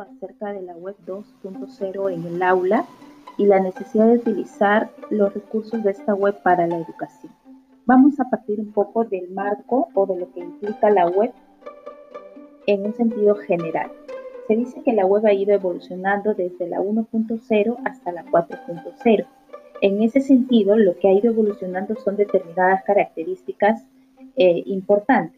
acerca de la web 2.0 en el aula y la necesidad de utilizar los recursos de esta web para la educación. Vamos a partir un poco del marco o de lo que implica la web en un sentido general. Se dice que la web ha ido evolucionando desde la 1.0 hasta la 4.0. En ese sentido, lo que ha ido evolucionando son determinadas características eh, importantes.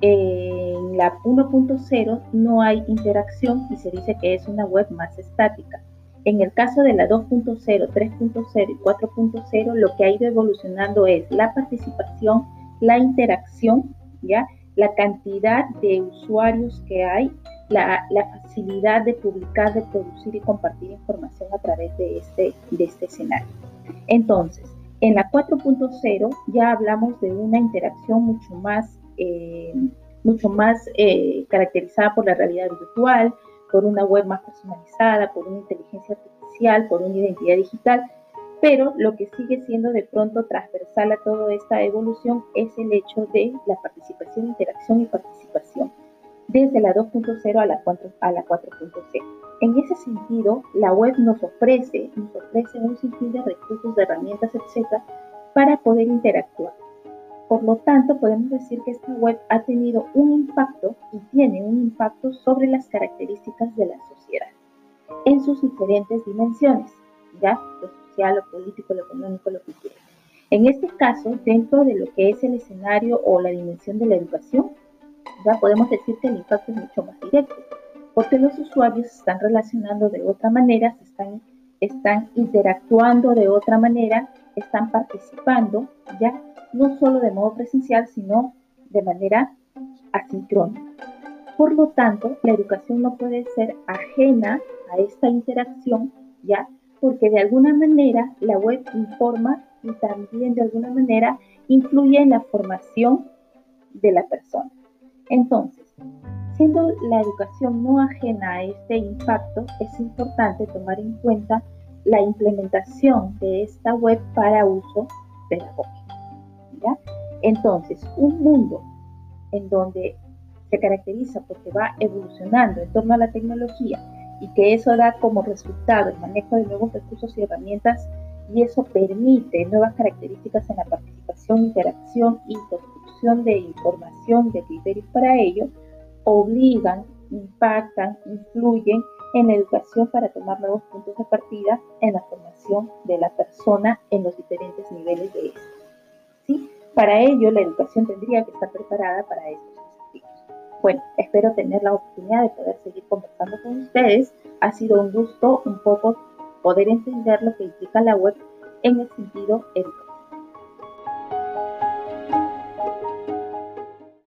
En la 1.0 no hay interacción y se dice que es una web más estática. En el caso de la 2.0, 3.0 y 4.0, lo que ha ido evolucionando es la participación, la interacción, ¿ya? la cantidad de usuarios que hay, la, facilidad de publicar, de producir y compartir información a través de este, de este escenario. Entonces, en la 4.0 ya hablamos de una interacción mucho más, eh, mucho más eh, caracterizada por la realidad virtual, por una web más personalizada, por una inteligencia artificial, por una identidad digital, pero lo que sigue siendo de pronto transversal a toda esta evolución es el hecho de la participación, interacción y participación, desde la 2.0 a la 4.0. En ese sentido, la web nos ofrece, nos ofrece un sinfín de recursos, de herramientas, etcétera, para poder interactuar. Por lo tanto, podemos decir que esta web ha tenido un impacto y tiene un impacto sobre las características de la sociedad en sus diferentes dimensiones, ya lo social, lo político, lo económico, lo que quieran. En este caso, dentro de lo que es el escenario o la dimensión de la educación, ya podemos decir que el impacto es mucho más directo, porque los usuarios se están relacionando de otra manera, están, están interactuando de otra manera, están participando, ya no solo de modo presencial, sino de manera asincrónica. Por lo tanto, la educación no puede ser ajena a esta interacción, ¿ya? Porque de alguna manera la web informa y también de alguna manera influye en la formación de la persona. Entonces, siendo la educación no ajena a este impacto, es importante tomar en cuenta la implementación de esta web para uso pedagógico. Entonces, un mundo en donde se caracteriza porque va evolucionando en torno a la tecnología y que eso da como resultado el manejo de nuevos recursos y herramientas y eso permite nuevas características en la participación, interacción y construcción de información, de criterios para ello, obligan, impactan, influyen en la educación para tomar nuevos puntos de partida en la formación de la persona en los diferentes niveles de esto. Para ello, la educación tendría que estar preparada para estos desafíos. Bueno, espero tener la oportunidad de poder seguir conversando con ustedes. Ha sido un gusto un poco poder entender lo que implica la web en el sentido educativo.